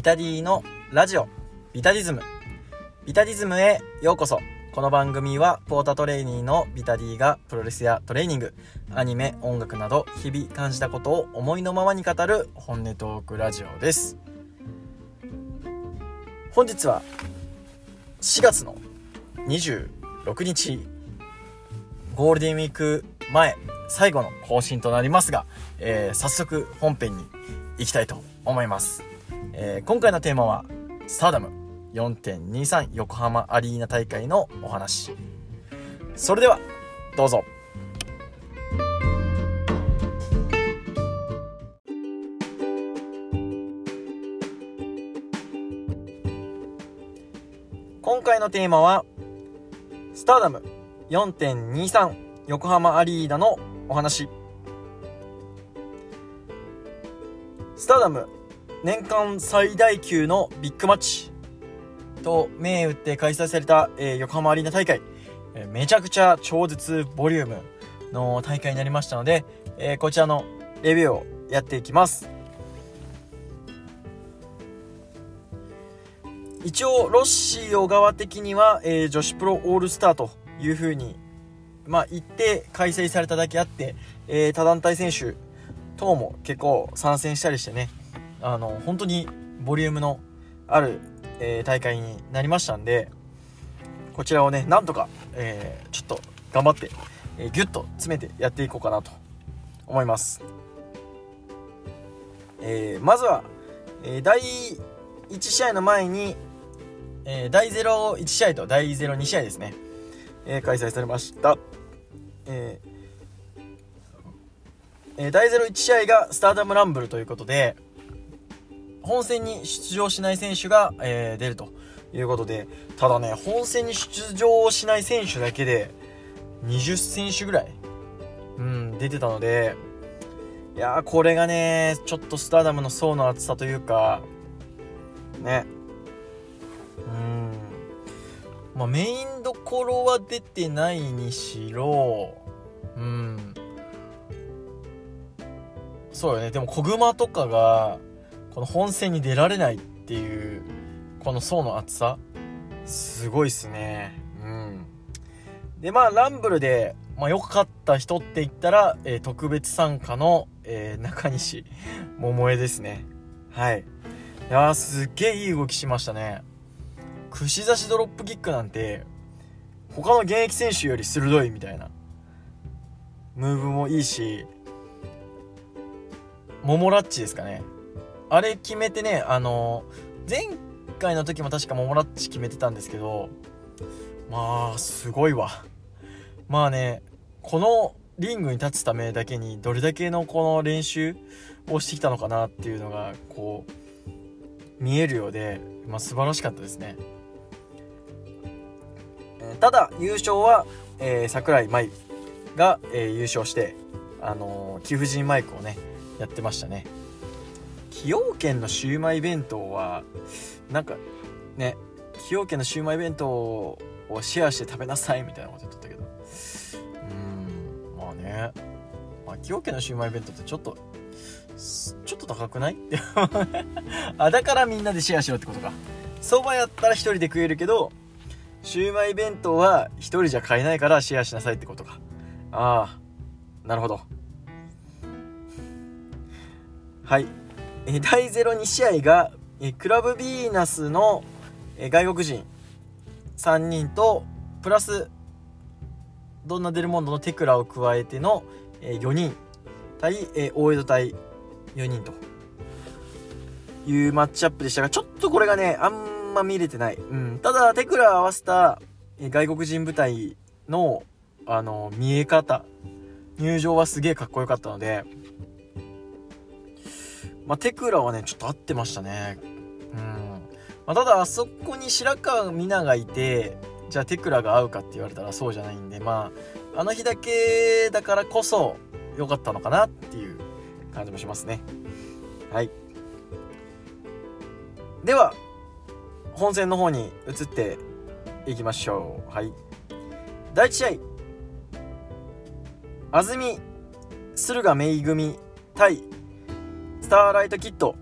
ビタディのラジオビタディズム。ビタディズムへようこそ。この番組はポータトレーニーのビタディがプロレスやトレーニングアニメ音楽など日々感じたことを思いのままに語る本音トークラジオです。本日は4月の26日ゴールデンウィーク前最後の更新となりますが、えー、早速本編に行きたいと思います、えー、今回のテーマはスターダム4.23横浜アリーナ大会のお話。それではどうぞ。今回のテーマはスターダム4.23横浜アリーナのお話。スターダム。年間最大級のビッグマッチ。と銘打って開催された、えー、横浜アリーナ大会、えー、めちゃくちゃ超絶ボリュームの大会になりましたので、えー、こちらのレビューをやっていきます。一応ロッシー小川的には、えー、女子プロオールスターというふうにまあ、行って開催されただけあって、えー、他団体選手等も結構参戦したりしてね、あの、本当にボリュームのある、えー、大会になりましたんで、こちらをね、なんとか、えー、ちょっと頑張って、えー、ギュッと詰めてやっていこうかなと思います。えー、まずは、えー、第1試合の前に、えー、第01試合と第02試合ですね、えー、開催されました。ええー、第01試合がスターダムランブルということで、本戦に出場しない選手が、えー、出るということで、ただね、本戦に出場しない選手だけで、20選手ぐらい、うん、出てたので、いや、これがね、ちょっとスターダムの層の厚さというか、ね、うん、まあ、メインどころは出てないにしろ、うん。そうよね。でも、小熊とかが、この本戦に出られないっていう、この層の厚さ、すごいっすね。うん。で、まあ、ランブルで、まあ、良かった人って言ったら、えー、特別参加の、えー、中西 桃江ですね。はい。いやー、すっげえいい動きしましたね。串刺しドロップキックなんて、他の現役選手より鋭いみたいな。ムーブもいいし、モモラッチですかね。あれ決めてね、あの、前回の時も確かモモラッチ決めてたんですけど、まあ、すごいわ。まあね、このリングに立つためだけにどれだけのこの練習をしてきたのかなっていうのが、こう、見えるようで、まあ素晴らしかったですね。ただ、優勝は、えー、桜井舞が、えー、優勝して、あのー、貴婦人マイクをね、やってましたね。崎陽軒のシウマイ弁当は、なんか、ね、崎陽軒のシウマイ弁当をシェアして食べなさいみたいなこと言ってたけど。うん、まあね。崎陽軒のシウマイ弁当ってちょっと、ちょっと高くない？あ、だからみんなでシェアしろってことか。そばやったら1人で食えるけど、シウマイ弁当は1人じゃ買えないからシェアしなさいってことか。ああ、なるほど。はい。え第02試合が、えクラブビーナスの、え外国人3人と、プラス、ドンナ・デルモンドのテクラを加えての、え4人対、え大江戸対4人というマッチアップでしたが、ちょっとこれがね、あんま見れてない。うん。ただ、テクラを合わせた、え外国人部隊の、あの、見え方、入場はすげえかっこよかったので、まあ、テクラはね、ちょっと合ってましたね。うん。まあ、ただ、あそこに白川美奈がいて、じゃあテクラが合うかって言われたらそうじゃないんで、まあ、あの日だけだからこそ良かったのかなっていう感じもしますね。はい。では、本戦の方に移っていきましょう。はい。第1試合、安住駿河芽組対ターライトキット。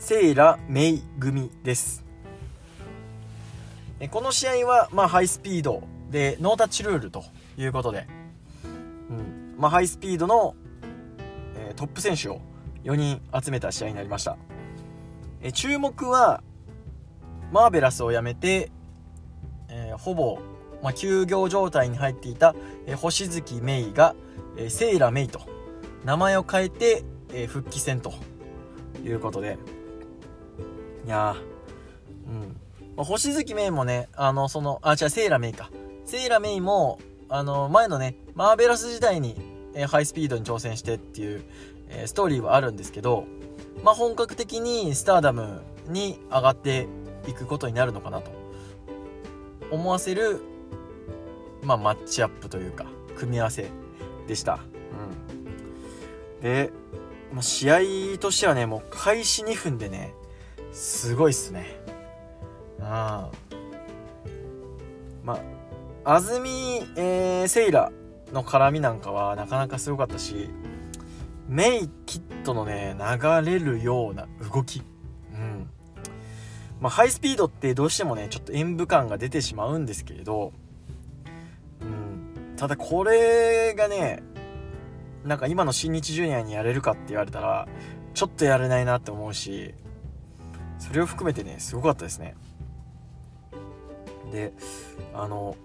セイラ・メイ組です。この試合は、まあ、ハイスピードでノータッチルールということで、うん。まあ、ハイスピードの、えー、トップ選手を4人集めた試合になりました、えー、注目はマーベラスを辞めて、えー、ほぼ、まあ、休業状態に入っていた、えー、星月メイが、えー、セイラ・メイと名前を変えて、えー、復帰戦ということでいやうん星月メイもね、あの、その、あ、違う、セイラメイか。セイラメイも、あの、前のね、マーベラス時代に、えー、ハイスピードに挑戦してっていう、えー、ストーリーはあるんですけど、まあ、本格的にスターダムに上がっていくことになるのかなと思わせる、まあ、マッチアップというか、組み合わせでした。うん。で、まあ、試合としてはね、もう開始2分でね、すごいっすね。あまあ安住、えー、セイラの絡みなんかはなかなかすごかったしメイキッドのね流れるような動き。うん。まあハイスピードってどうしてもねちょっと演武感が出てしまうんですけれどうん。ただこれがねなんか今の新日ジュニアにやれるかって言われたらちょっとやれないなって思うしそれを含めてねすごかったですね。であの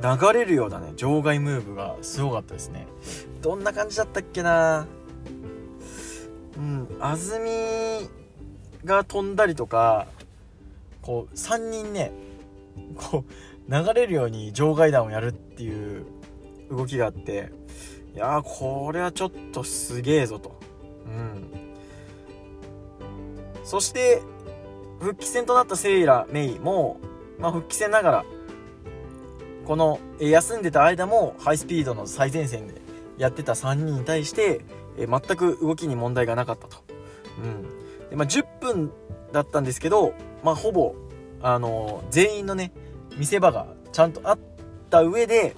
流れるようなね場外ムーブがすごかったですね。どんな感じだったっけな？うん安住が飛んだりとかこう3人ねこう流れるように場外弾をやるっていう動きがあっていやこれはちょっとすげえぞと。うん。そして復帰戦となったセイラ・メイもまあ、復帰戦ながらこの休んでた間もハイスピードの最前線でやってた3人に対して全く動きに問題がなかったと、うん。でまあ、10分だったんですけど、まあ、ほぼ、あのー、全員のね見せ場がちゃんとあった上で、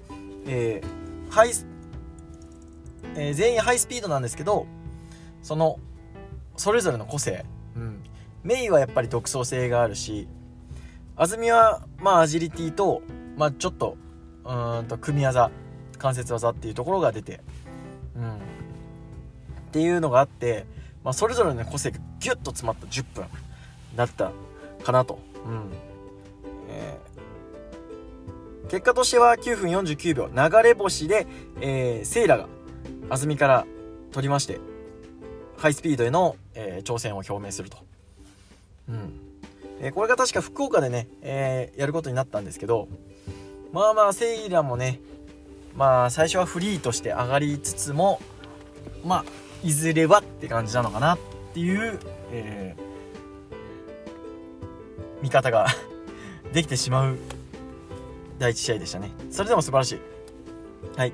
えー、ハイえー、全員ハイスピードなんですけどそのそれぞれの個性、うん、メイはやっぱり独創性があるし安住は、まあ、アジリティと、まあ、ちょっと、うんと、組み技、関節技っていうところが出て、うん。っていうのがあって、まあ、それぞれの個性がギュッと詰まった10分だったかなと。うん。えー、結果としては9分49秒、流れ星で、えー、セイラが安住から取りまして、ハイスピードへの、えー、挑戦を表明すると。うん。えこれが確か福岡でね、えー、やることになったんですけどまあまあセイラもねまあ最初はフリーとして上がりつつもまあいずれはって感じなのかなっていう、えー、見方が できてしまう第1試合でしたねそれでも素晴らしいはい、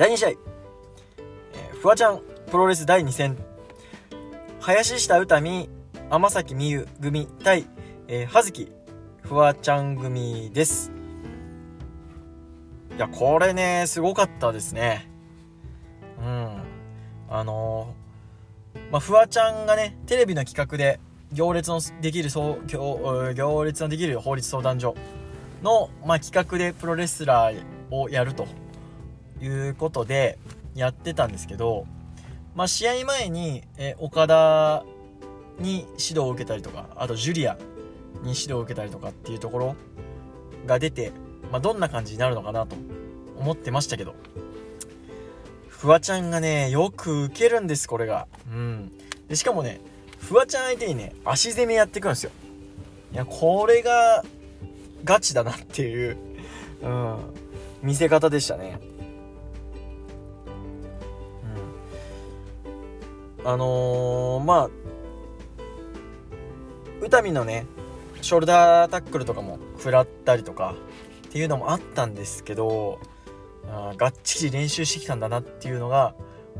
第2試合、えー、フワちゃんプロレス第2戦林下宇多美天崎美優組対、えー、葉月フワちゃん組です。いや、これね、すごかったですね。うん。あのー、まあ、フワちゃんがね、テレビの企画で、行列のできる行行列のできる法律相談所の、まあ、企画でプロレスラーをやるということでやってたんですけど、まあ、試合前に、え岡田に指導を受けたりとかあとジュリアに指導を受けたりとかっていうところが出て、まあ、どんな感じになるのかなと思ってましたけどフワちゃんがねよく受けるんですこれが。うん。でしかもねフワちゃん相手にね足攻めやってくるんですよ。いやこれがガチだなっていう、うん、見せ方でしたね。あのー、まあ宇多美のねショルダータックルとかも食らったりとかっていうのもあったんですけどあがっちり練習してきたんだなっていうのが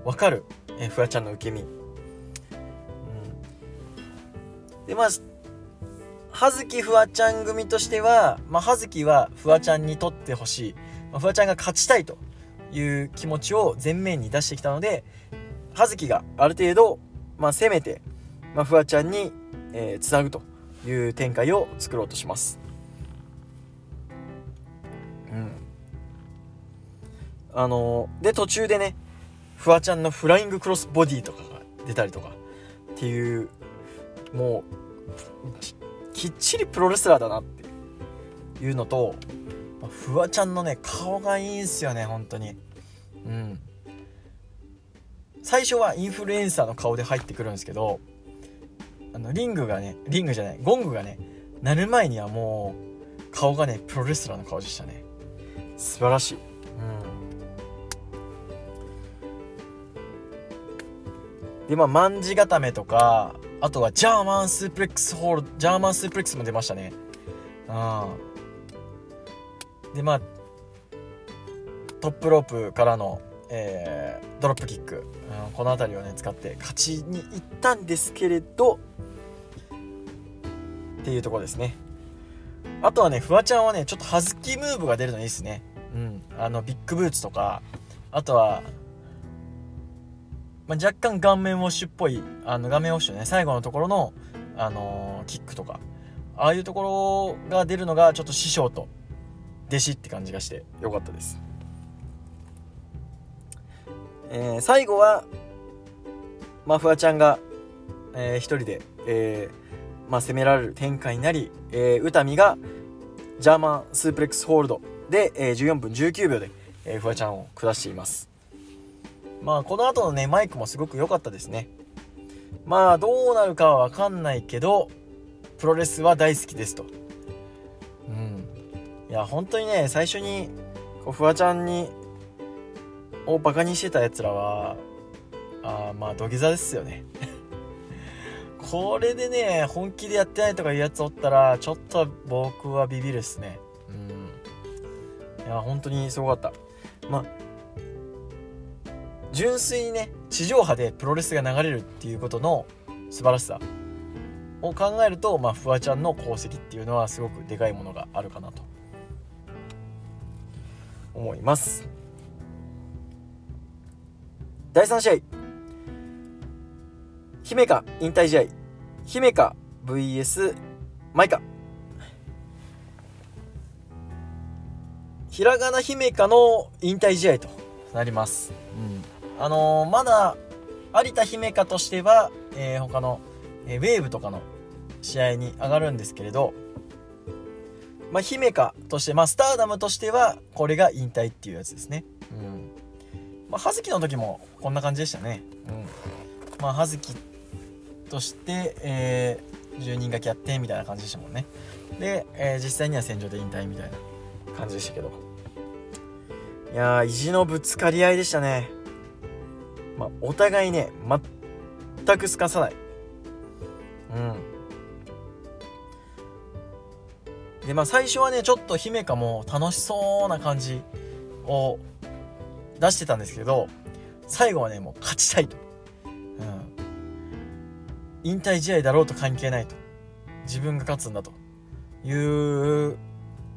分かる、えフワちゃんの受け身、うん、でまあ葉月フワちゃん組としては、まあ、葉月はフワちゃんにとってほしい、まあ、フワちゃんが勝ちたいという気持ちを前面に出してきたので葉月がある程度まあ、攻めて、まあ、フワちゃんに、えー、つなぐという展開を作ろうとします。うん。あのー、で途中でねフワちゃんのフライングクロスボディとかが出たりとかっていうもうきっちりプロレスラーだなっていうのとフワちゃんのね顔がいいんすよね本当に。うん。最初はインフルエンサーの顔で入ってくるんですけどあのリングがねリングじゃないゴングがね鳴る前にはもう顔がねプロレスラーの顔でしたね。素晴らしい。うん。でまあ卍固めとかあとはジャーマンスープレックスホールジャーマンスープレックスも出ましたね。うん。でまあトップロープからのえー、ドロップキック、うん、この辺りをね使って勝ちに行ったんですけれどっていうところですね。あとはねフワちゃんはねちょっとハズキムーブが出るのいいですね。うんあのビッグブーツとかあとは、まあ、若干顔面ウォッシュっぽいあの顔面ウォッシュね最後のところの、あのー、キックとかああいうところが出るのがちょっと師匠と弟子って感じがしてよかったです。えー、最後は、まあ、フワちゃんが、えー、一人で、えー、まあ、攻められる展開になり、えー、宇多美がジャーマンスープレックスホールドで、えー、14分19秒で、えー、フワちゃんを下しています。まあ、この後のね、マイクもすごく良かったですね。まあ、どうなるかはわかんないけど、プロレスは大好きですと。うん。いや、本当にね、最初に、こう、フワちゃんにをバカにしてたやつらはあまあ土下座ですよね。これでね本気でやってないとかいうやつおったらちょっと僕はビビるっすね。うん。いや本当にすごかった。まあ純粋にね地上波でプロレスが流れるっていうことの素晴らしさを考えると、まあ、フワちゃんの功績っていうのはすごくでかいものがあるかなと思います。第3試合。姫香引退試合。姫香 VS マイカ。ひらがな姫香の引退試合となります、うん、あのー、まだ有田姫香としては、えー、他の、えー、ウェーブとかの試合に上がるんですけれどまあ、姫香として、まあ、スターダムとしては、これが引退っていうやつですね。うん。まあ、葉月の時もこんな感じでしたね。うん。まあ、葉月として、えー、住人がやってみたいな感じでしたもんね。で、えー、実際には戦場で引退みたいな感じでしたけど。いやー、意地のぶつかり合いでしたね。まあ、お互いね、全くすかさない。うん。で、まあ、最初はね、ちょっと姫香も楽しそうな感じを出してたんですけど最後はねもう勝ちたいと、うん、引退試合だろうと関係ないと。自分が勝つんだと。いう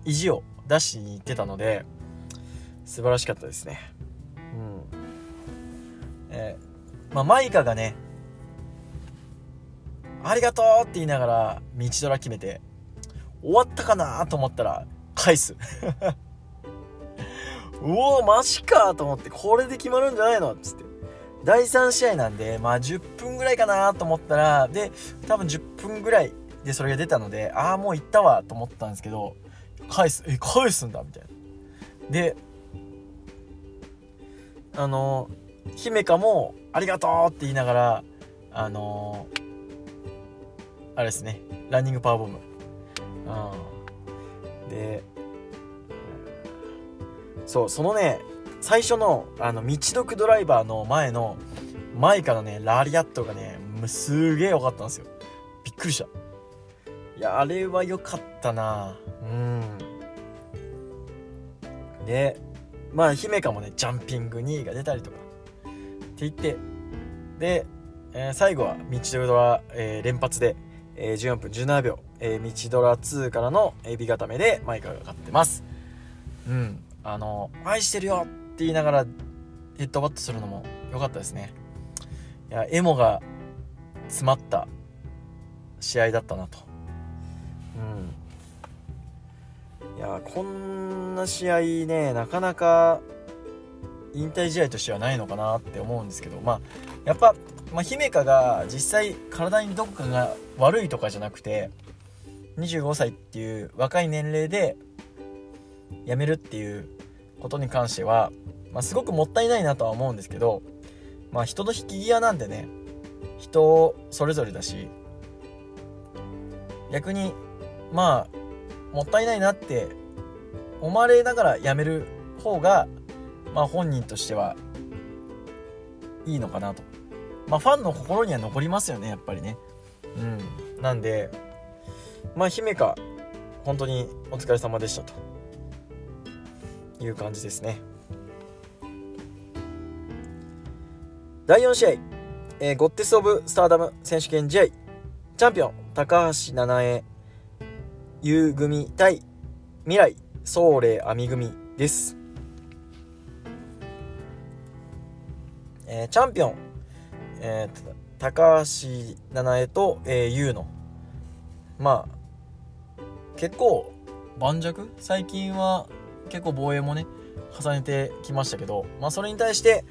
意地を出しに行ってたので素晴らしかったですね。うん。えー、まあマイカがねありがとうって言いながら道ドラ決めて終わったかなと思ったら返す。うおーマジかと思ってこれで決まるんじゃないのっつって。第3試合なんでまあ10分ぐらいかなと思ったらで多分10分ぐらいでそれが出たのでああもう行ったわと思ったんですけど返すえ返すんだみたいな。であの姫香もありがとうって言いながらあのあれですねランニングパワーボム。うん。でそうそのね最初のあの道読ドライバーの前の前からねラリアットがねすげえ良かったんですよ。びっくりした。いやあれは良かったな。うん。でまあ姫香もねジャンピング2位が出たりとか。って言って。で、えー、最後は道ドラ、えー、連発で、えー、14分17秒、えー、道ドラ2からのエビ固めでマイカが勝ってます。うん。あの愛してるよって言いながらヘッドバットするのも良かったですね。いやエモが詰まった試合だったなと。うん。いやこんな試合ねなかなか引退試合としてはないのかなって思うんですけどまあやっぱ、まあ、姫香が実際体にどこかが悪いとかじゃなくて25歳っていう若い年齢で辞めるっていうことに関しては、まあ、すごくもったいないなとは思うんですけど、まあ、人の引き際なんでね人それぞれだし逆にまあもったいないなって思われながら辞める方がまあ本人としてはいいのかなと。まあファンの心には残りますよねやっぱりね。うん。なんでまあ姫か本当にお疲れ様でしたと。いう感じですね。第4試合、えー、ゴッテス・オブ・スターダム選手権試合。チャンピオン高橋七重優組対未来総霊亜美組です。えー、チャンピオン、えー、高橋七重と、えー、優のまあ結構盤石？最近は結構防衛もね重ねてきましたけど、まあ、それに対して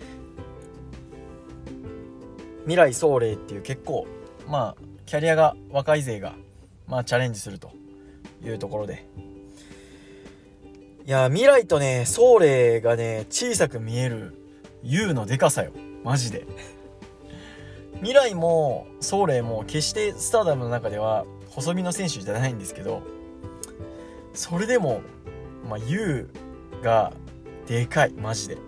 未来総霊っていう結構まあキャリアが若い勢がまあチャレンジするというところで。いや未来とね総霊がね小さく見える U のでかさよ。マジで。未来もソーレイも決してスターダムの中では細身の選手じゃないんですけどそれでもまあ U がでかいマジで。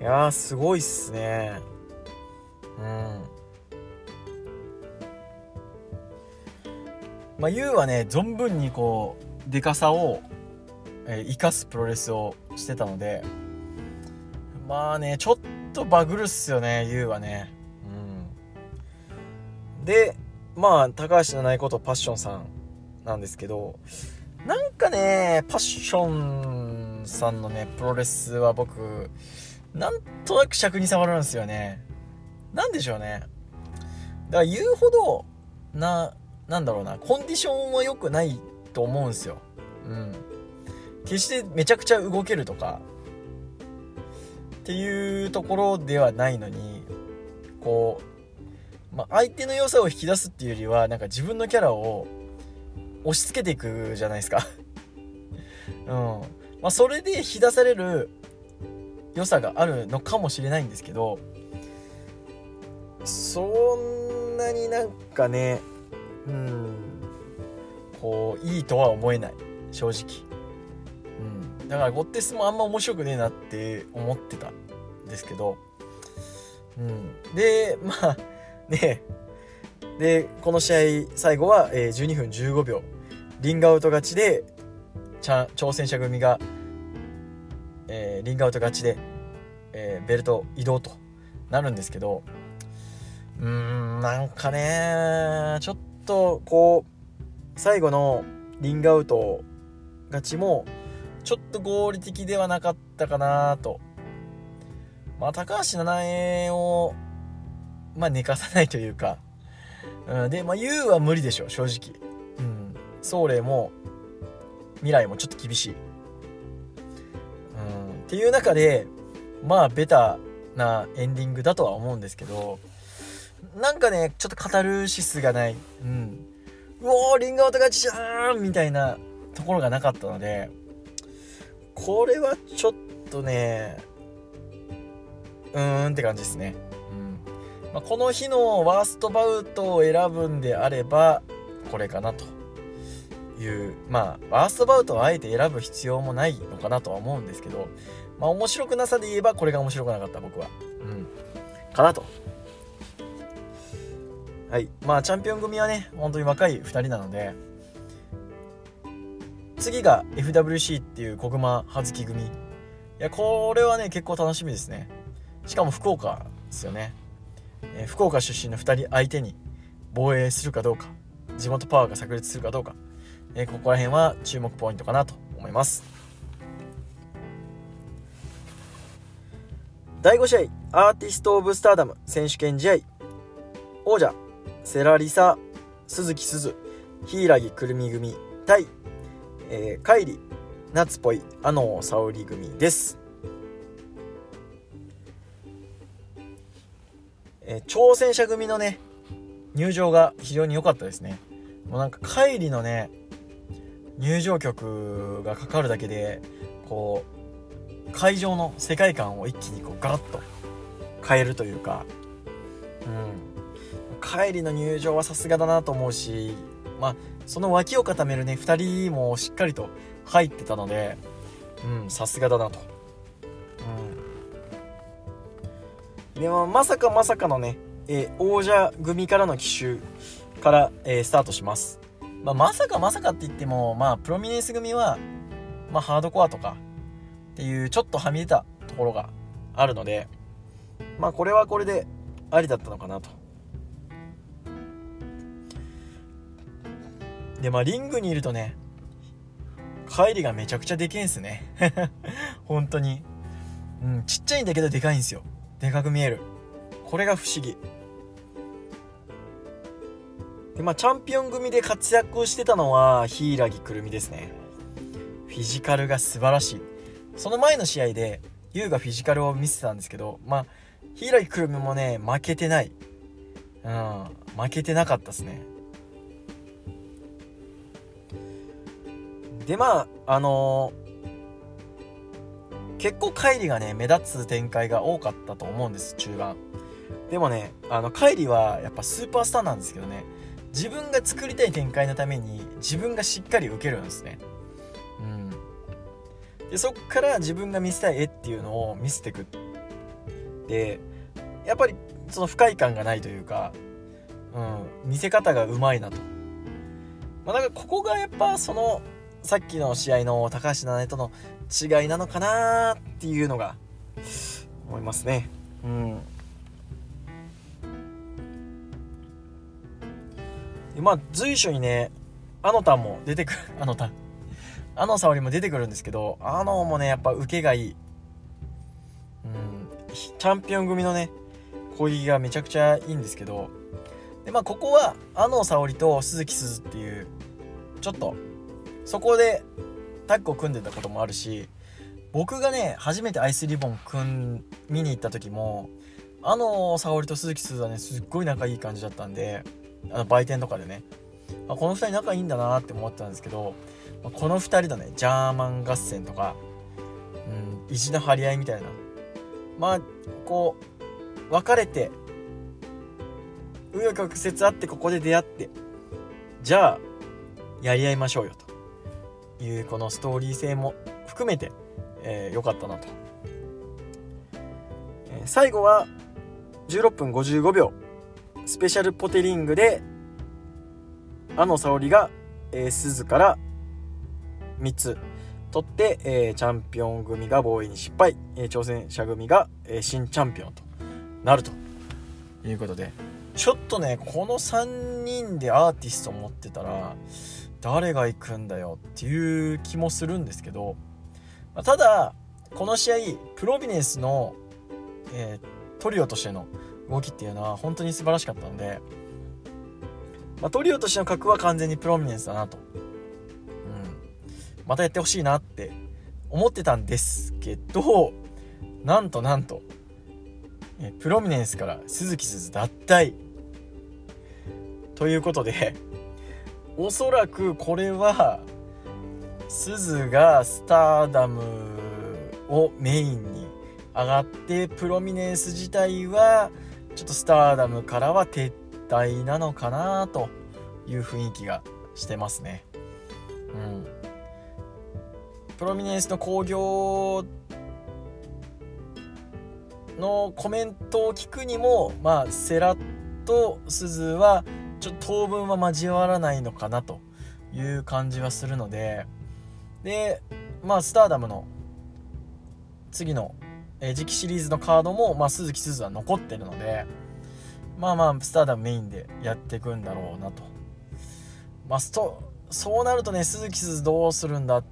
いやすごいっすね。うん。まあ U はね存分にこうでかさを、えー、生かすプロレスをしてたのでまあねちょっとバグるっすよね YOU はね。うん。でまあ高橋七重ことパッションさんなんですけどなんかねパッションさんのねプロレスは僕なんとなく尺に触るんですよね。なんでしょうね。だから言うほどななんだろうなコンディションは良くないと思うんですよ。うん。決してめちゃくちゃ動けるとかっていうところではないのにこう、まあ、相手の良さを引き出すっていうよりはなんか自分のキャラを押し付けていくじゃないですか。うん。まあ、それで引き出される良さがあるのかもしれないんですけどそんなになんかねうんこういいとは思えない。正直。うん。だからゴッテスもあんま面白くねえなって思ってたんですけど、うん。で、まあ、ねで、この試合、最後は、えー、12分15秒、リングアウト勝ちで、ちゃ挑戦者組が、えー、リングアウト勝ちで、えー、ベルト移動となるんですけど、うーん、なんかね、ちょっと、こう、最後のリングアウト勝ちも、ちょっと合理的ではなかったかなと。まあ、高橋七重を、まあ、寝かさないというか、うん、で、まあ、優は無理でしょ、正直。うん。総霊も、未来もちょっと厳しい。うん。っていう中で、まあ、ベタなエンディングだとは思うんですけど、なんかね、ちょっとカタルシスがない。うん。うおー、リンガート勝ちじゃーんみたいなところがなかったので、これはちょっとねうーんって感じですね、まあ、この日のワーストバウトを選ぶんであればこれかなという。まあワーストバウトをあえて選ぶ必要もないのかなとは思うんですけどまあ面白くなさで言えばこれが面白くなかった僕は。うん。かなと。はい。まあチャンピオン組はね本当に若い2人なので次が FWC っていう小熊葉月組。いやこれはね結構楽しみですね。しかも福岡ですよね、えー、福岡出身の2人相手に防衛するかどうか地元パワーが炸裂するかどうか、えー、ここら辺は注目ポイントかなと思います。第5試合アーティスト・オブ・スターダム選手権試合。王者セラリサ鈴木鈴柊くるみ組対、えー、カイリ夏っぽいあの沙織組です。えー、挑戦者組のね入場が非常に良かったですね。もうなんか帰りのね入場曲がかかるだけでこう会場の世界観を一気にこうガラッと変えるというか。うん。帰りの入場はさすがだなと思うしまあその脇を固めるね2人もしっかりと入ってたのでうんさすがだなと。でもまさかまさかのね、えー、王者組からの奇襲から、えー、スタートしますまあ、まさかまさかって言っても、まあ、プロミネンス組は、まあ、ハードコアとかっていうちょっとはみ出たところがあるので、まあ、これはこれでありだったのかなと。で、まあ、リングにいるとね、帰りがめちゃくちゃでけえんすね。本当に。うん、ちっちゃいんだけどでかいんですよ。でかく見える。これが不思議。で、まあ、チャンピオン組で活躍してたのは、柊くるみですね。フィジカルが素晴らしい。その前の試合で、優がフィジカルを見せてたんですけど、まあ、柊くるみもね、負けてない。うん、負けてなかったですね。で、まあ、あのー、結構帰りがね、目立つ展開が多かったと思うんです、中盤。でもね、あの、帰りはやっぱスーパースターなんですけどね、自分が作りたい展開のために自分がしっかり受けるんですね。うん。で、そっから自分が見せたい絵っていうのを見せてくで、やっぱりその不快感がないというか、うん、見せ方がうまいなと。まあ、なんかここがやっぱその、さっきの試合の高橋七重との違いなのかなっていうのが、思いますね。うん。まあ随所にねあのたんも出てくるあのたんあの沙織も出てくるんですけどあのもねやっぱ受けがいいうんチャンピオン組のね攻撃がめちゃくちゃいいんですけどでまあここはあの沙織と鈴木鈴っていうちょっとそこでタッグを組んでたこともあるし僕がね初めてアイスリボン組ん見に行った時もあの沙織と鈴木鈴はねすっごい仲いい感じだったんであの売店とかでね、あ、この2人仲いいんだなって思ってたんですけど、この2人のねジャーマン合戦とか、うん、意地の張り合いみたいなまあこう別れて紆余曲折あってここで出会ってじゃあやり合いましょうよと。いうこのストーリー性も含めて良、えー、かったなと、えー、最後は16分55秒スペシャルポテリングであの沙織が、えー、鈴から3つ取って、えー、チャンピオン組が防衛に失敗、えー、挑戦者組が、えー、新チャンピオンとなると。いうことでちょっとねこの3人でアーティスト持ってたら誰が行くんだよっていう気もするんですけど、ま、ただこの試合プロビネンスの、えー、トリオとしての動きっていうのは本当に素晴らしかったので、まあ、トリオとしての格は完全にプロミネンスだなと、うん、またやってほしいなって思ってたんですけどなんとなんとえプロミネンスから鈴木鈴脱退ということでおそらくこれは鈴がスターダムをメインに上がってプロミネンス自体はちょっとスターダムからは撤退なのかなという雰囲気がしてますね。うん。プロミネンスの興行のコメントを聞くにも、まあ、セラとスズはちょっと当分は交わらないのかなという感じはするので、で、まあ、スターダムの次のえ、次期シリーズのカードも、まあ、鈴木鈴は残ってるので、まあまあ、スターダムメインでやっていくんだろうなと。まあ、そうなるとね、鈴木鈴どうするんだっ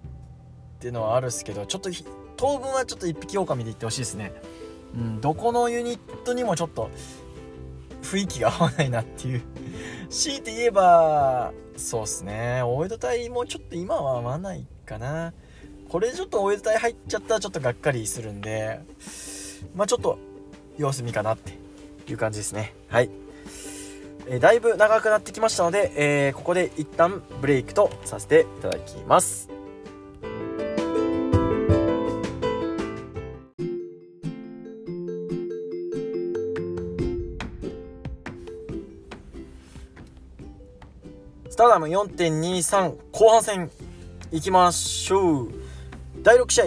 ていうのはあるっすけど、ちょっと、当分はちょっと一匹狼でいってほしいですね。うん、どこのユニットにもちょっと、雰囲気が合わないなっていう強いて言えばそうっすね。大江戸隊もちょっと今は合わないかな。これでちょっと大江戸隊入っちゃったらちょっとがっかりするんでまあちょっと様子見かなっていう感じですね。はい。えー、だいぶ長くなってきましたので、えー、ここで一旦ブレイクとさせていただきます。スタダム4.23後半戦いきましょう。第6試合。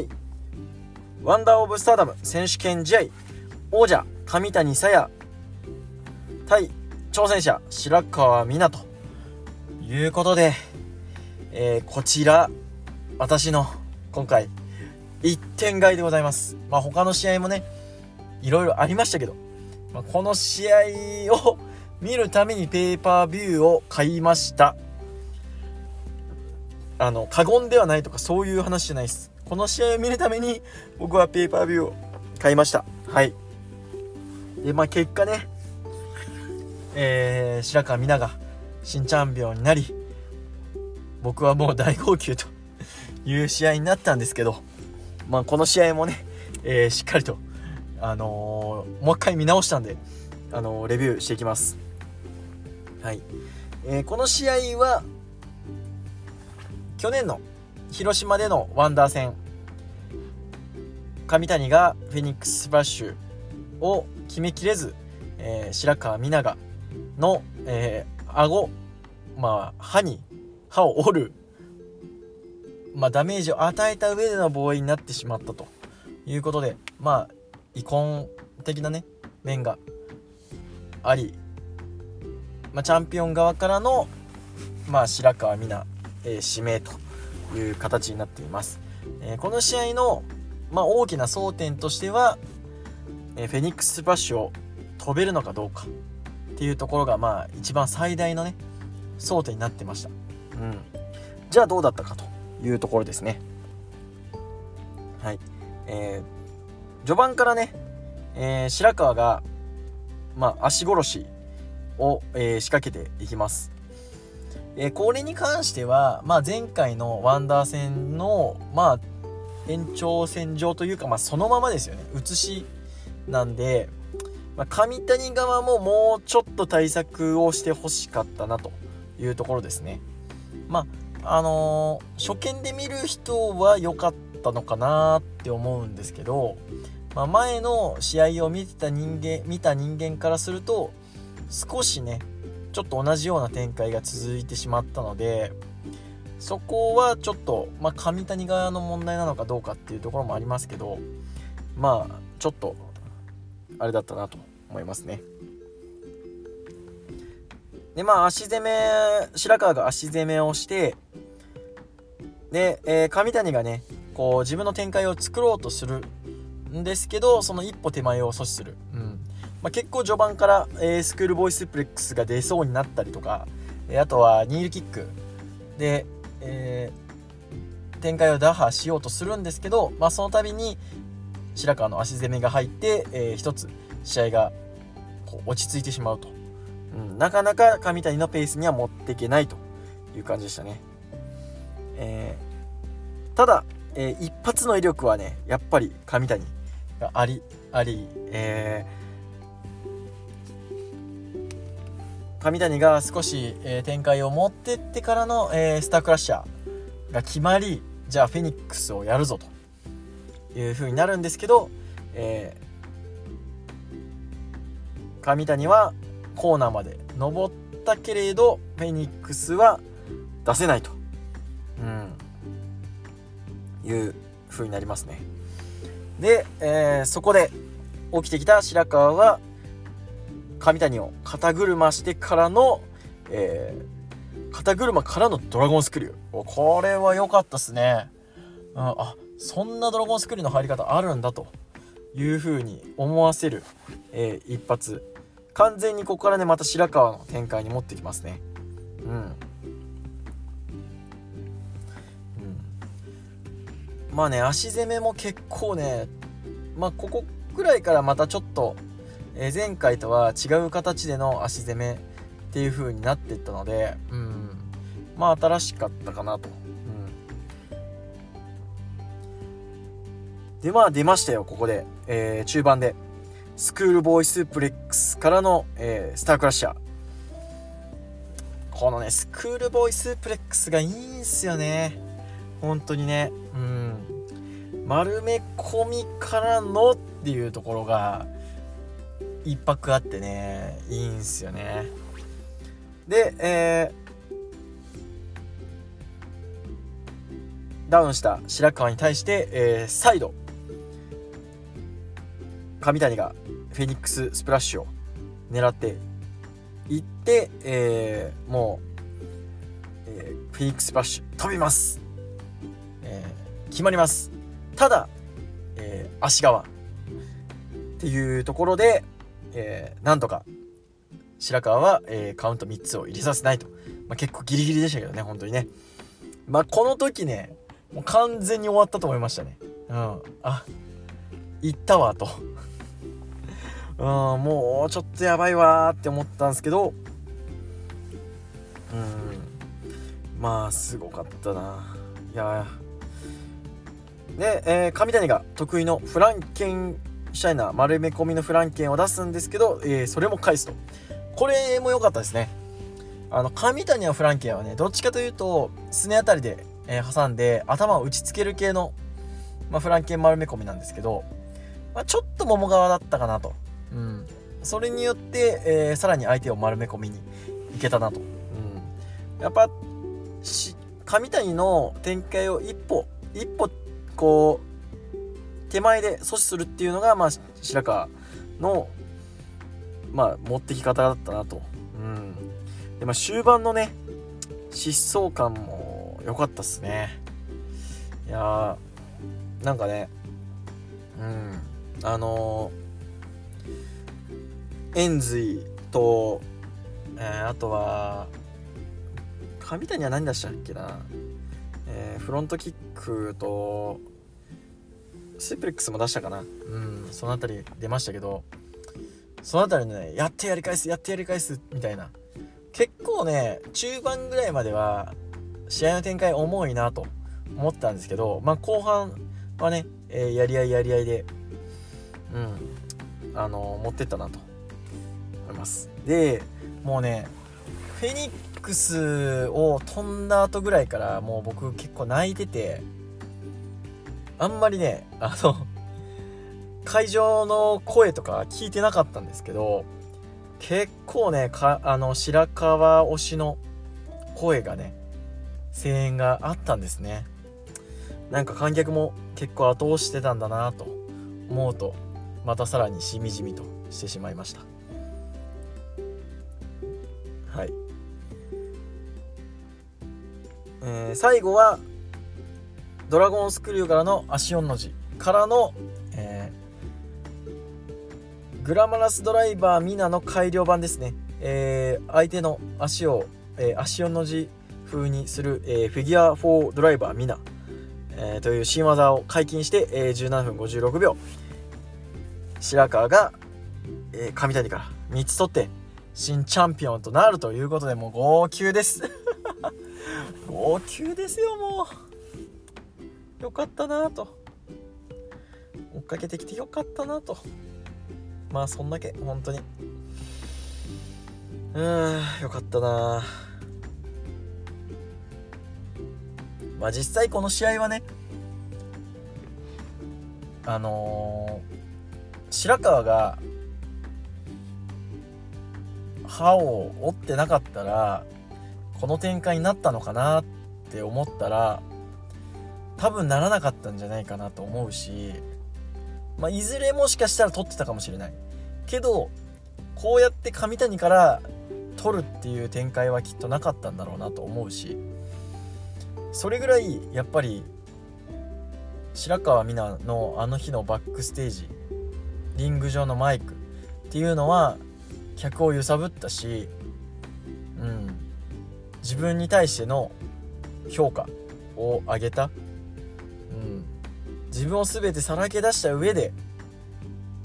ワンダーオブスターダム選手権試合。王者上谷沙耶。対挑戦者白川湊と。いうことで、えー、こちら私の今回1点買いでございます。まあ他の試合もねいろいろありましたけど、まあ、この試合を見るためにペーパービューを買いました。あの過言ではないとかそういう話じゃないです。この試合を見るために僕はペーパービューを買いました。はい。でまあ結果ねえー、白川美奈が新チャンピオンになり僕はもう大号泣という試合になったんですけどまあこの試合もね、えー、しっかりとあのー、もう一回見直したんであのレビューしていきます。はい、えー、この試合は去年の広島でのワンダー戦上谷がフェニックススプラッシュを決めきれず、えー、白川美奈がの、えー、顎まあ歯に歯を折る、まあ、ダメージを与えた上での防衛になってしまったということでまあ遺恨的なね面がありまあ、チャンピオン側からの、まあ、白川美奈、えー、指名という形になっています。えー、この試合の、まあ、大きな争点としては、えー、フェニックススプラッシュを飛べるのかどうかっていうところが、まあ、一番最大のね争点になってました。うん、じゃあどうだったかというところですね。はい。えー、序盤からね、えー、白川が、まあ、足殺しを、えー、仕掛けていきます。えー、これに関しては、まあ、前回のワンダー戦の、まあ、延長線上というか、まあ、そのままですよね。写しなんで、まあ、上谷側ももうちょっと対策をしてほしかったなというところですね。まあ、あのー、初見で見る人は良かったのかなって思うんですけど、まあ、前の試合を見てた人間、見た人間からすると、少しねちょっと同じような展開が続いてしまったのでそこはちょっと、まあ、上谷側の問題なのかどうかっていうところもありますけどまあちょっとあれだったなと思いますね。でまあ足攻め白川が足攻めをしてで、えー、上谷がねこう自分の展開を作ろうとするんですけどその一歩手前を阻止する、まあ、結構序盤から、えー、スクールボーイスプレックスが出そうになったりとか、えー、あとはニールキック。で、えー、展開を打破しようとするんですけど、まあ、その度に白川の足攻めが入って、えー、つ試合がこう落ち着いてしまうと、うん、なかなか上谷のペースには持っていけないという感じでしたね、えー、ただ、えー、一発の威力はねやっぱり上谷がありあり、えー上谷が少し、えー、展開を持ってってからの、えー、スタークラッシャーが決まりじゃあフェニックスをやるぞという風になるんですけど、えー、上谷はコーナーまで登ったけれどフェニックスは出せないと、うん、いう風になりますね。で、えー、そこで起きてきた白川は上谷を肩車してからの、えー、肩車からのドラゴンスクリュー。これは良かったっすね。うん、あ、そんなドラゴンスクリューの入り方あるんだという風に思わせる、えー、一発。完全にここからね、また白川の展開に持ってきますね。うん。うん、まあね、足攻めも結構ね、まあここくらいからまたちょっとえー、前回とは違う形での足攻めっていう風になっていったので、うん、まあ新しかったかなと。うん、で、まあ出ましたよ、ここで。えー、中盤で。スクールボーイスープレックスからの、えー、スタークラッシャー。このね、スクールボーイスープレックスがいいんすよね。本当にね。うん。丸め込みからのっていうところが、一泊あってね、いいんすよね。で、えー、ダウンした白川に対して、えー、再度、上谷がフェニックススプラッシュを狙っていって、えー、もう、えー、フェニックススプラッシュ飛びます、えー、決まります。ただ、えー、足側。っていうところで、えー、なんとか白川は、えー、カウント3つを入れさせないと、まあ、結構ギリギリでしたけどね本当にね。まあこの時ねもう完全に終わったと思いましたね。うん。あ行ったわと。うんもうちょっとやばいわって思ったんですけど。うん。まあすごかったな。いやで、えー、上谷が得意のフランケンシャイナー丸め込みのフランケンを出すんですけど、えー、それも返すと。これも良かったですね。あの上谷はフランケンはねどっちかというとすねあたりで、えー、挟んで頭を打ちつける系の、まあ、フランケン丸め込みなんですけど、まあ、ちょっと桃側だったかなと。うん、それによって、えー、さらに相手を丸め込みにいけたなと、うん、やっぱ上谷の展開を一歩一歩こう手前で阻止するっていうのが、まあ、白川の、まあ、持ってき方だったなと、うん。でまあ、終盤のね疾走感も良かったっすね。いやーなんかねうん。あのー円髄と、えー、あとは上谷は何出したっけな、えー、フロントキックとスープレックスも出したかな。うん。その辺り出ましたけどその辺りねやってやり返すやってやり返すみたいな。結構ね中盤ぐらいまでは試合の展開重いなと思ったんですけどまあ後半はね、えー、やり合いやり合いでうんあの持ってったなとます。でもうねフェニックスを飛んだ後ぐらいからもう僕結構泣いててあんまりねあの会場の声とか聞いてなかったんですけど結構ねかあの白河推しの声がね声援があったんですね。なんか観客も結構後押してたんだなと思うとまたさらにしみじみとしてしまいました。はい。えー、最後はドラゴンスクリューからの足4の字からの、えー、グラマラスドライバーミナの改良版ですね、えー、相手の足を、えー、足4の字風にする、えー、フィギュア4ドライバーミナ、えー、という新技を解禁して、えー、17分56秒。白川が、えー、上谷から3つ取って新チャンピオンとなるということでもう号泣です。号泣ですよもう。よかったなと。追っかけてきてよかったなと。まあそんだけ。本当に。うんよかったな。まあ実際この試合はねあのー、白川が歯を折ってなかったらこの展開になったのかなって思ったら多分ならなかったんじゃないかなと思うし、まあ、いずれもしかしたら取ってたかもしれない。けどこうやって上谷から取るっていう展開はきっとなかったんだろうなと思うしそれぐらいやっぱり白川美奈のあの日のバックステージリング上のマイクっていうのは客を揺さぶったし、うん、自分に対しての評価を上げた、自分を全てさらけ出した上で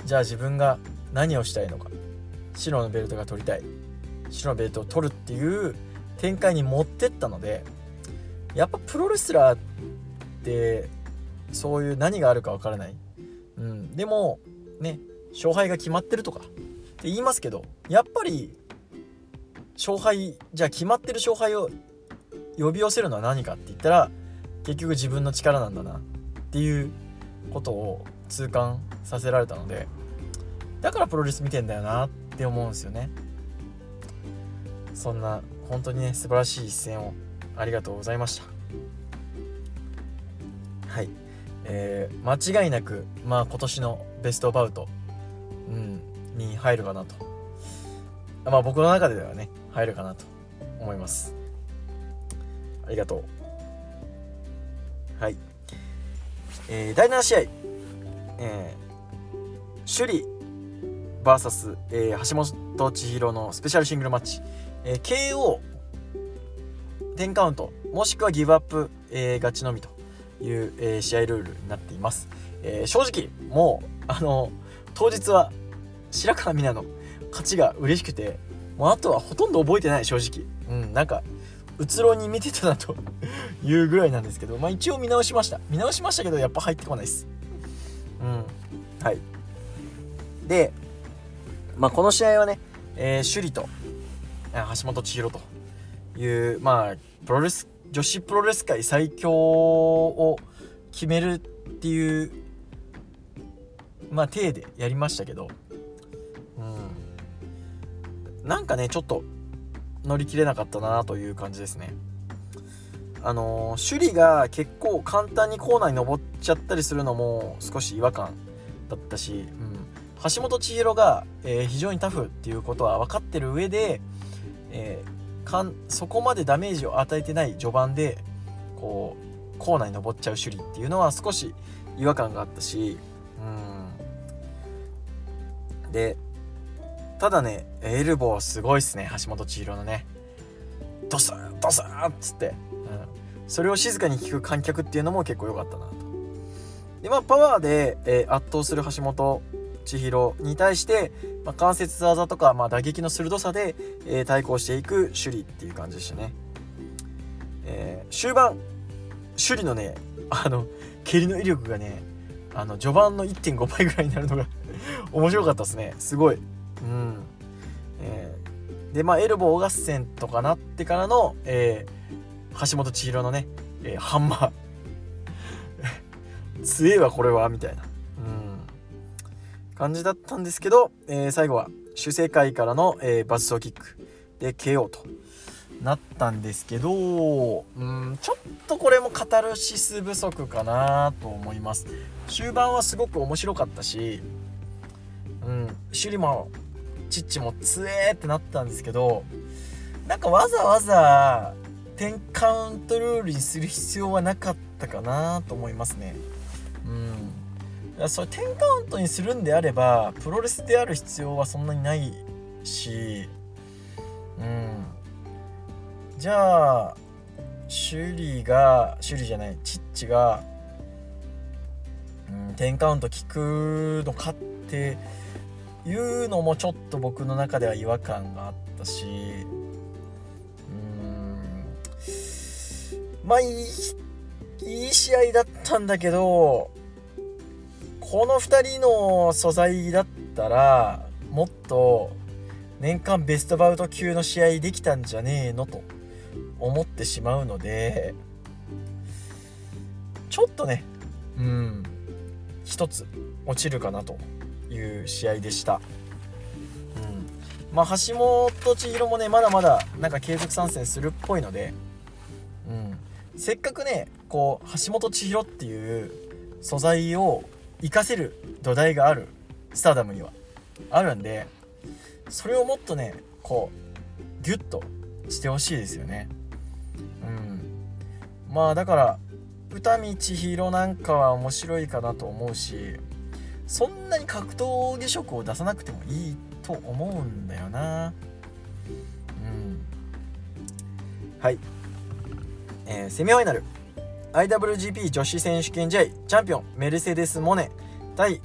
じゃあ自分が何をしたいのか。白のベルトが取りたい。白のベルトを取るっていう展開に持ってったのでやっぱプロレスラーってそういう何があるかわからない、うん、でもね勝敗が決まってるとかって言いますけどやっぱり勝敗じゃあ決まってる勝敗を呼び寄せるのは何かって言ったら結局自分の力なんだなっていうことを痛感させられたのでだからプロレス見てんだよなって思うんですよね。そんな本当にね素晴らしい一戦をありがとうございました。はい。えー、間違いなくまあ今年のベストバウト、うん、に入るかなと。まあ僕の中ではね入るかなと思います。ありがとう。はい。えー、第7試合、えー、首里 VS、えー、橋本千尋のスペシャルシングルマッチ、えー、KO 10カウントもしくはギブアップ、えー、勝ちのみという、えー、試合ルールになっています、えー、正直もうあの当日は白川美奈の勝ちが嬉しくてもうあとはほとんど覚えてない正直。うんなんかうつろに見てたなと いうぐらいなんですけどまあ一応見直しました。見直しましたけどやっぱ入ってこないです。うん。はい。でまあこの試合はね、えー、首里と橋本千尋というまあプロレス女子プロレス界最強を決めるっていうまあ体でやりましたけどうん。なんかねちょっと乗り切れなかったなという感じですね。あのー、首里が結構簡単にコーナーに登っちゃったりするのも少し違和感だったし、うん、橋本千尋が、えー、非常にタフっていうことは分かってる上で、えー、かんそこまでダメージを与えてない序盤でこうコーナーに登っちゃう首里っていうのは少し違和感があったし、うん、でただねエルボーすごいっすね橋本千尋のね。ドスンドスンっつって、うん、それを静かに聞く観客っていうのも結構良かったなと。でまあパワーで、えー、圧倒する橋本千尋に対して、まあ、関節技とか、まあ、打撃の鋭さで、えー、対抗していく首里っていう感じでしたね、えー、終盤首里のねあの蹴りの威力がねあの序盤の1.5倍ぐらいになるのが 面白かったですね。すごい。うん。えー、でまあエルボー合戦とかなってからの、えー、橋本千尋のね、えー、ハンマー。強えわこれはみたいな、うん、感じだったんですけど、えー、最後は主世界からの、えー、バズソーキック。で KO となったんですけどうんちょっとこれもカタルシス不足かなと思います。終盤はすごく面白かったしうん首里もチッチも強えーってなったんですけどなんかわざわざ10カウントルールにする必要はなかったかなと思いますね。うん。それ10カウントにするんであればプロレスである必要はそんなにないしうん。じゃあ首里が首里じゃないチッチが、うん、10カウント効くのかっていうのもちょっと僕の中では違和感があったしうんまあいいいい試合だったんだけどこの2人の素材だったらもっと年間ベストバウト級の試合できたんじゃねえのと思ってしまうのでちょっとねうん一つ落ちるかなと。いう試合でした。うん。まあ、橋本千尋もねまだまだなんか継続参戦するっぽいので、うん、せっかくねこう橋本千尋っていう素材を活かせる土台があるスターダムにはあるんでそれをもっとねこうギュッとしてほしいですよね。うん。まあだから歌見千尋なんかは面白いかなと思うしそんなに格闘技色を出さなくてもいいと思うんだよな。うん。はい、えー、セミファイナル。IWGP 女子選手権試合。チャンピオンメルセデス・モネ。対、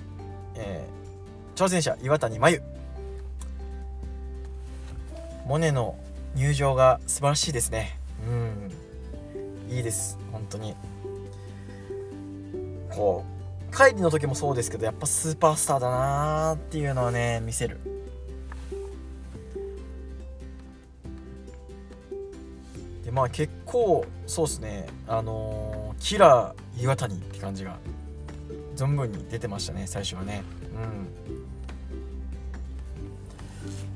え挑戦者岩谷真由モネの入場が素晴らしいですね。うん。いいです。本当に。こう。帰りの時もそうですけどやっぱスーパースターだなーっていうのはね見せる。でまあ結構そうですね。あのー、キラー岩谷って感じが存分に出てましたね最初はね。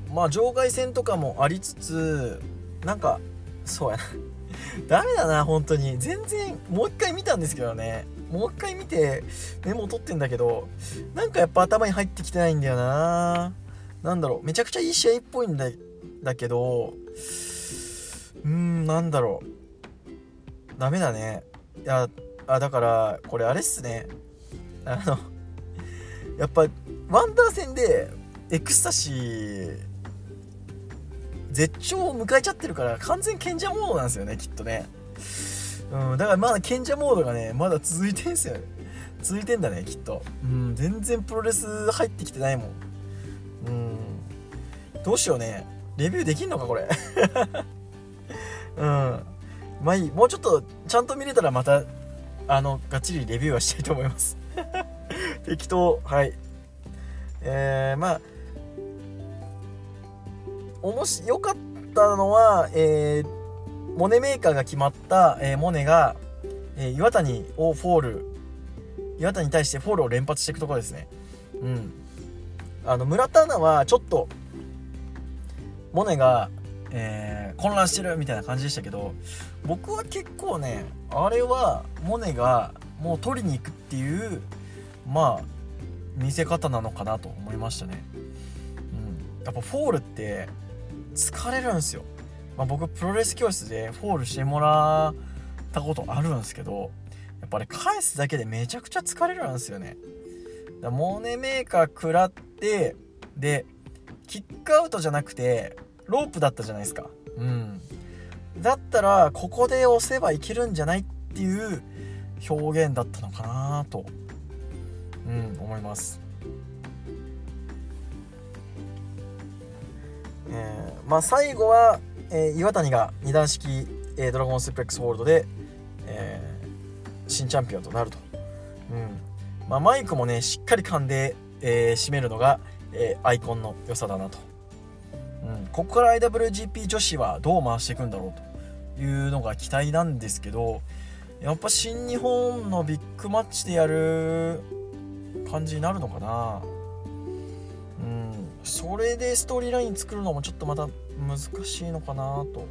うん。まあ場外戦とかもありつつなんかそうやな。ダメだな本当に。全然もう一回見たんですけどね。もう一回見てメモを取ってんだけどなんかやっぱ頭に入ってきてないんだよな。なんだろうめちゃくちゃいい試合っぽいんだだけどうーんなんだろう。ダメだね。いやあだからこれあれっすね。あのやっぱワンダー戦でエクスタシー絶頂を迎えちゃってるから完全賢者モードなんですよねきっとね。うんだからまだ賢者モードがねまだ続いてんすよ続いてんだねきっと。うん全然プロレス入ってきてないもん。うん。どうしようね。レビューできんのかこれ。うん。まあいい。もうちょっとちゃんと見れたらまたあのがっちりレビューはしたいと思います。適当。はい。えー、まあおもし良かったのは、えー、モネメーカーが決まった、えー、モネが、えー、岩谷をフォール岩谷に対してフォールを連発していくところですね。うん。あの村田アナはちょっとモネが、えー、混乱してるみたいな感じでしたけど僕は結構ねあれはモネがもう取りに行くっていうまあ見せ方なのかなと思いましたね、うん、やっぱフォールって疲れるんですよ、まあ、僕プロレス教室でフォールしてもらったことあるんですけどやっぱり返すだけでめちゃくちゃ疲れるんですよね。だモネメーカー食らってでキックアウトじゃなくてロープだったじゃないですか。うん。だったらここで押せばいけるんじゃないっていう表現だったのかなとうん思います。えー、まあ最後は、えー、岩谷が二段式、えー、ドラゴンスープレックスホールドで、えー、新チャンピオンとなると、うん。まあ、マイクもねしっかり噛んで、えー、締めるのが、えー、アイコンの良さだなと、うん、ここから IWGP 女子はどう回していくんだろうというのが期待なんですけどやっぱ新日本のビッグマッチでやる感じになるのかな。うん。それでストーリーライン作るのもちょっとまた難しいのかなと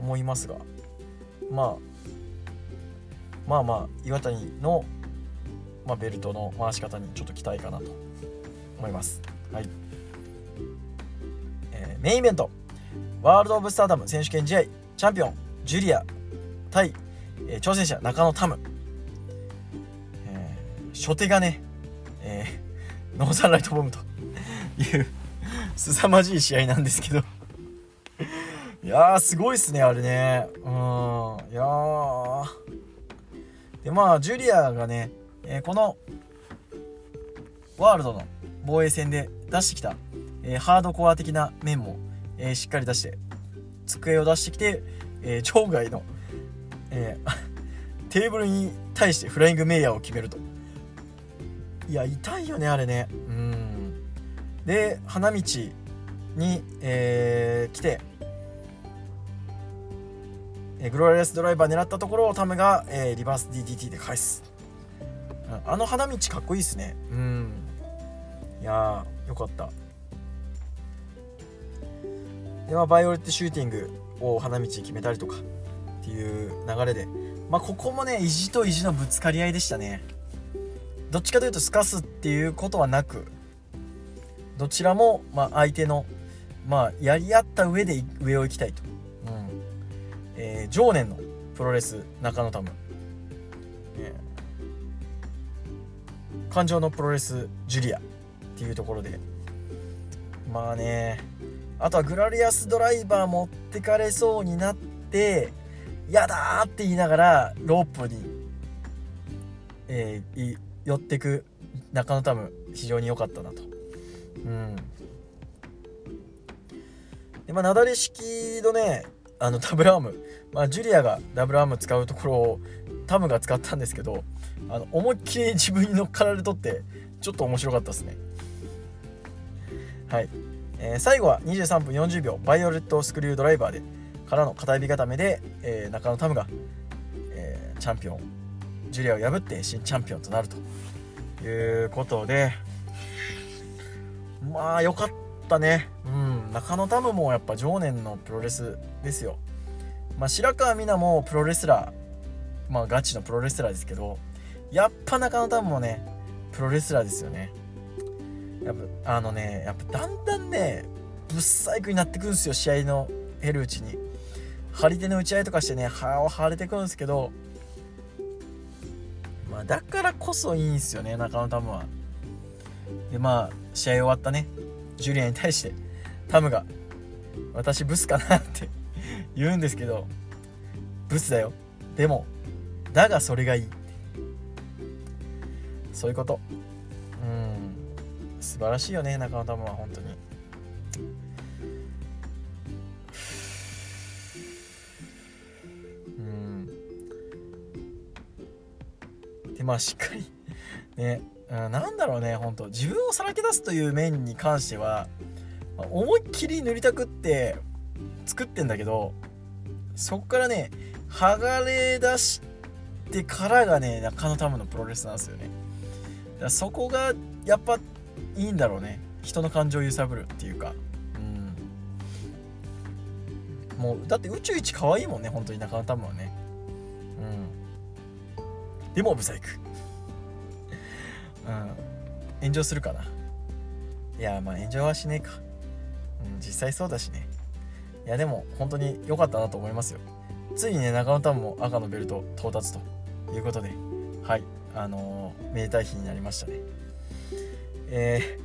思いますがまあまあまあ岩谷の、まあ、ベルトの回し方にちょっと期待かなと思います。はい、えー、メインイベント。ワールド・オブ・スターダム選手権試合。チャンピオンジュリア対、えー、挑戦者中野タム、えー、初手がねえー、ノーサンライトボムという凄まじい試合なんですけど。いやーすごいっすねあれね。うん。いやー。でまあジュリアがね、えー、このワールドの防衛戦で出してきた、えー、ハードコア的な面も、えー、しっかり出して机を出してきて、え場外の、え テーブルに対してフライングメイヤーを決めると。いや痛いよねあれね。うん。で花道に、え、来て、え、グローリアスドライバー狙ったところをタムが、え、リバース DDT で返す、あの花道かっこいいですね。うん。いやーよかった。でまあバイオレットシューティングを花道に決めたりとかっていう流れで。まあここもね意地と意地のぶつかり合いでしたね。どっちかというとすかすっていうことはなくどちらも、まあ、相手の、まあ、やり合った上で上を行きたいと、えー、情念のプロレス中野タム、え。ー、感情のプロレスジュリアっていうところで。まあね。あとはグラリアスドライバー持ってかれそうになってやだって言いながらロープに、えー、寄ってく中野タム非常に良かったなと。うん。でまあなだれ式のねあのダブルアーム、まあ、ジュリアがダブルアーム使うところをタムが使ったんですけどあの思いっきり自分に乗っかられとってちょっと面白かったですね。はい、えー、最後は23分40秒バイオレットスクリュードライバーでからの片指固めで、えー、中野タムが、えー、チャンピオンジュリアを破って新チャンピオンとなると。いうことでまあ良かったね。うん。中野タムもやっぱ常年のプロレスですよ。まあ白川美奈もプロレスラー。まあガチのプロレスラーですけどやっぱ中野タムもねプロレスラーですよね。やっぱあのねやっぱだんだんねぶっ細工になってくるんですよ試合の減るうちに。張り手の打ち合いとかしてね歯を腫れてくるんですけどまあだからこそいいんですよね中野タムは。でまあ試合終わったねジュリアに対してタムが「私ブスかな?」って。言うんですけどブスだよ。でもだがそれがいい。そういうこと。うん。素晴らしいよね中野タムは本当に。うん。でまあしっかりねうん、なんだろうね本当。自分をさらけ出すという面に関しては思いっきり塗りたくって作ってんだけどそこからね剥がれ出してからがね中野タムのプロレスなんですよね。だそこがやっぱいいんだろうね。人の感情を揺さぶるっていうか。うん。もうだって宇宙一可愛いもんね本当に中野タムはね。うん。でもブサイク。うん。炎上するかな。いやまあ炎上はしねえか。うん実際そうだしね。いやでも本当に良かったなと思いますよ。ついにね中野タムも赤のベルト到達ということではいあのー、めでたい日になりましたね。え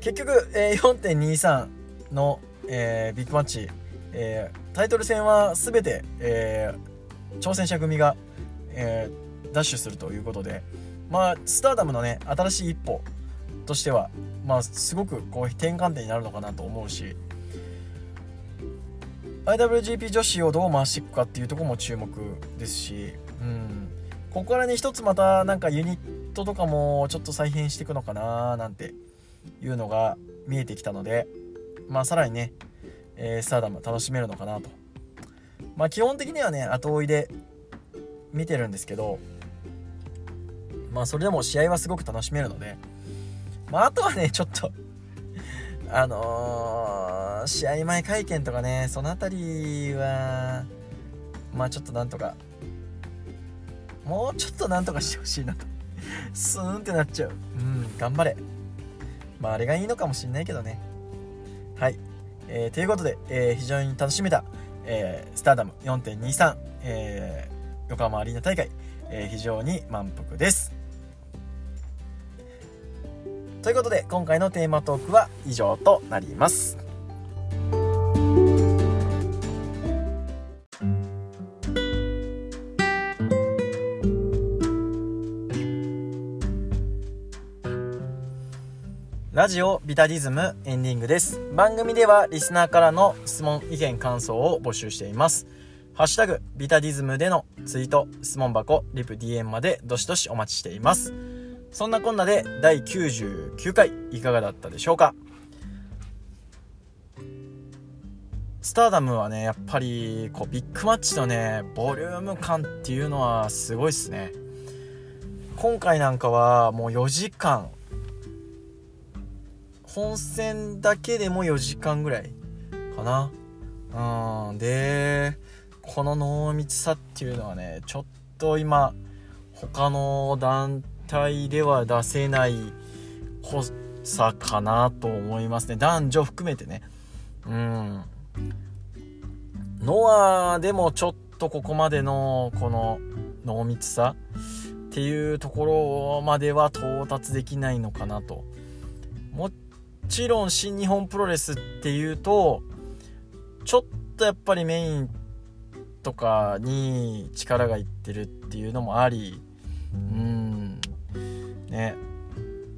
ー、結局、えー、4.23の、えー、ビッグマッチ、えー、タイトル戦は全て、えー、挑戦者組が、えー、ダッシュするということでまあスターダムのね新しい一歩としてはまあすごくこう転換点になるのかなと思うし IWGP 女子をどう回していくかっていうとこも注目ですし、うん、ここからね一つまたなんかユニットとかもちょっと再編していくのかななんていうのが見えてきたのでまあさらにね、えー、スターダム楽しめるのかなと。まあ基本的にはね後追いで見てるんですけどまあそれでも試合はすごく楽しめるので、まああとはね、ちょっとあのー、試合前会見とかね、その辺りは、まあちょっとなんとか、もうちょっとなんとかしてほしいなと。スーンってなっちゃう。うん、頑張れ。まああれがいいのかもしんないけどね。はい。えー、ということで、えー、非常に楽しめた、え、スターダム4.23、えー、横浜アリーナ大会、え、非常に満腹です。ということで今回のテーマトークは以上となります。ラジオビタディズムエンディングです。番組ではリスナーからの質問意見感想を募集しています。ハッシュタグビタディズムでのツイート質問箱リプ DM までどしどしお待ちしています。そんなこんなで第99回いかがだったでしょうか？スターダムはねやっぱりこうビッグマッチのねボリューム感っていうのはすごいっすね。今回なんかはもう4時間。本戦だけでも4時間ぐらいかな。うんでこの濃密さっていうのはねちょっと今他の団体では出せない濃さかなと思いますね。男女含めてね。うん。ノアでもちょっとここまでのこの濃密さっていうところまでは到達できないのかなと。もちろん新日本プロレスっていうとちょっとやっぱりメインとかに力がいってるっていうのもあり。うん。ね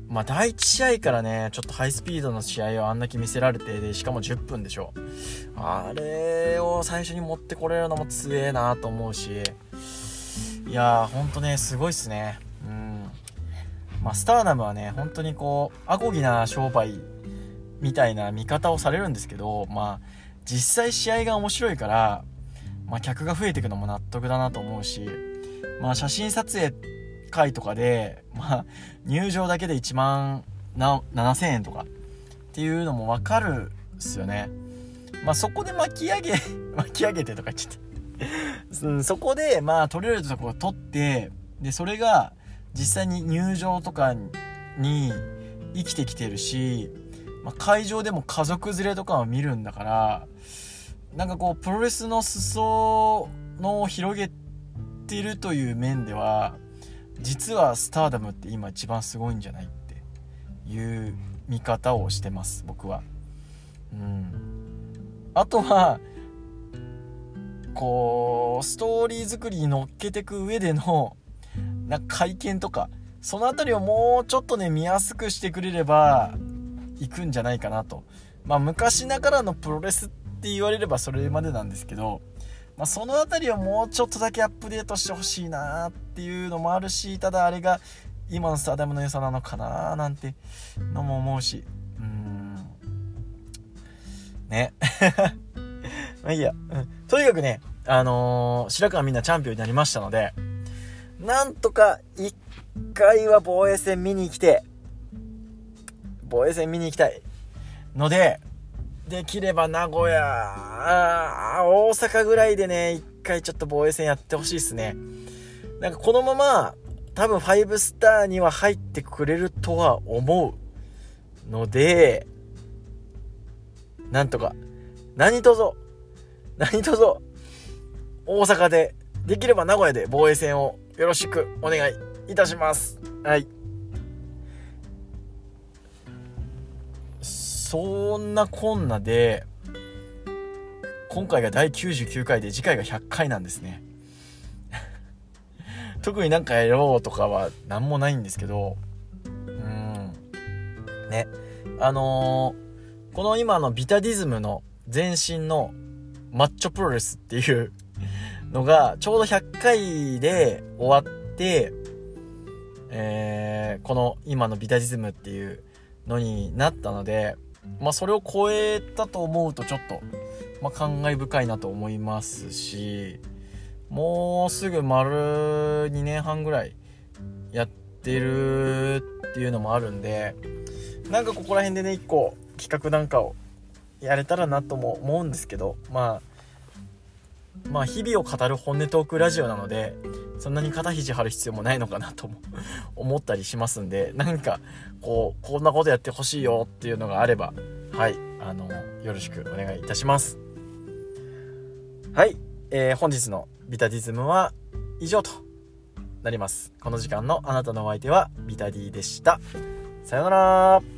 まあ、第1試合からね、ちょっとハイスピードの試合をあんだけ見せられて、で、しかも10分でしょ。あれを最初に持ってこれるのも強えなと思うし、いやー、ほんとね、すごいっすね。うん。まあ、スターダムはね、本当にこう、アコギな商売みたいな見方をされるんですけど、まあ、実際試合が面白いから、まあ、客が増えていくのも納得だなと思うし、まあ、写真撮影会とかで、まあ、入場だけで1万7000円とかっていうのもわかるっすよね。まあ、そこで巻き上げ 巻き上げてとか言っちゃってうん、そこで、まあ、取れるところを取って、で、それが実際に入場とかに生きてきてるし、まあ、会場でも家族連れとかを見るんだから、なんかこう、プロレスの裾の広げてるという面では、実はスターダムって今一番すごいんじゃないっていう見方をしてます僕は。うん。あとはこうストーリー作りに乗っけてく上でのな会見とかその辺りをもうちょっとね見やすくしてくれれば行くんじゃないかなと。まあ昔ながらのプロレスって言われればそれまでなんですけどまあ、その辺りをもうちょっとだけアップデートしてほしいなっていうのもあるしただあれが今のスターダムの良さなのかななんてのも思うし。うん。ね。まあいいや、うん、とにかくねあのー、白川みんなチャンピオンになりましたのでなんとか一回は防衛戦見に来て防衛戦見に行きたい。のでできれば名古屋、大阪ぐらいでね、一回ちょっと防衛戦やってほしいですね。なんかこのまま、多分5スターには入ってくれるとは思うので、なんとか、何とぞ、何とぞ、大阪で、できれば名古屋で防衛戦をよろしくお願いいたします。はい。そんなこんなで今回が第99回で次回が100回なんですね特になんかやろうとかは何もないんですけどうん。ね。あのー、この今のビタディズムの前身のマッチョプロレスっていうのがちょうど100回で終わってえー、この今のビタディズムっていうのになったのでまあ、それを超えたと思うとちょっと、まあ、感慨深いなと思いますしもうすぐ丸2年半ぐらいやってるっていうのもあるんでなんかここら辺でね1個企画なんかをやれたらなとも思うんですけどまあまあ日々を語る本音トークラジオなのでそんなに肩肘張る必要もないのかなとも 思ったりしますんでなんかこうこんなことやってほしいよっていうのがあればはいあのよろしくお願いいたします。はい、えー、本日のビタディズムは以上となります。この時間のあなたのお相手はビタディでした。さようなら。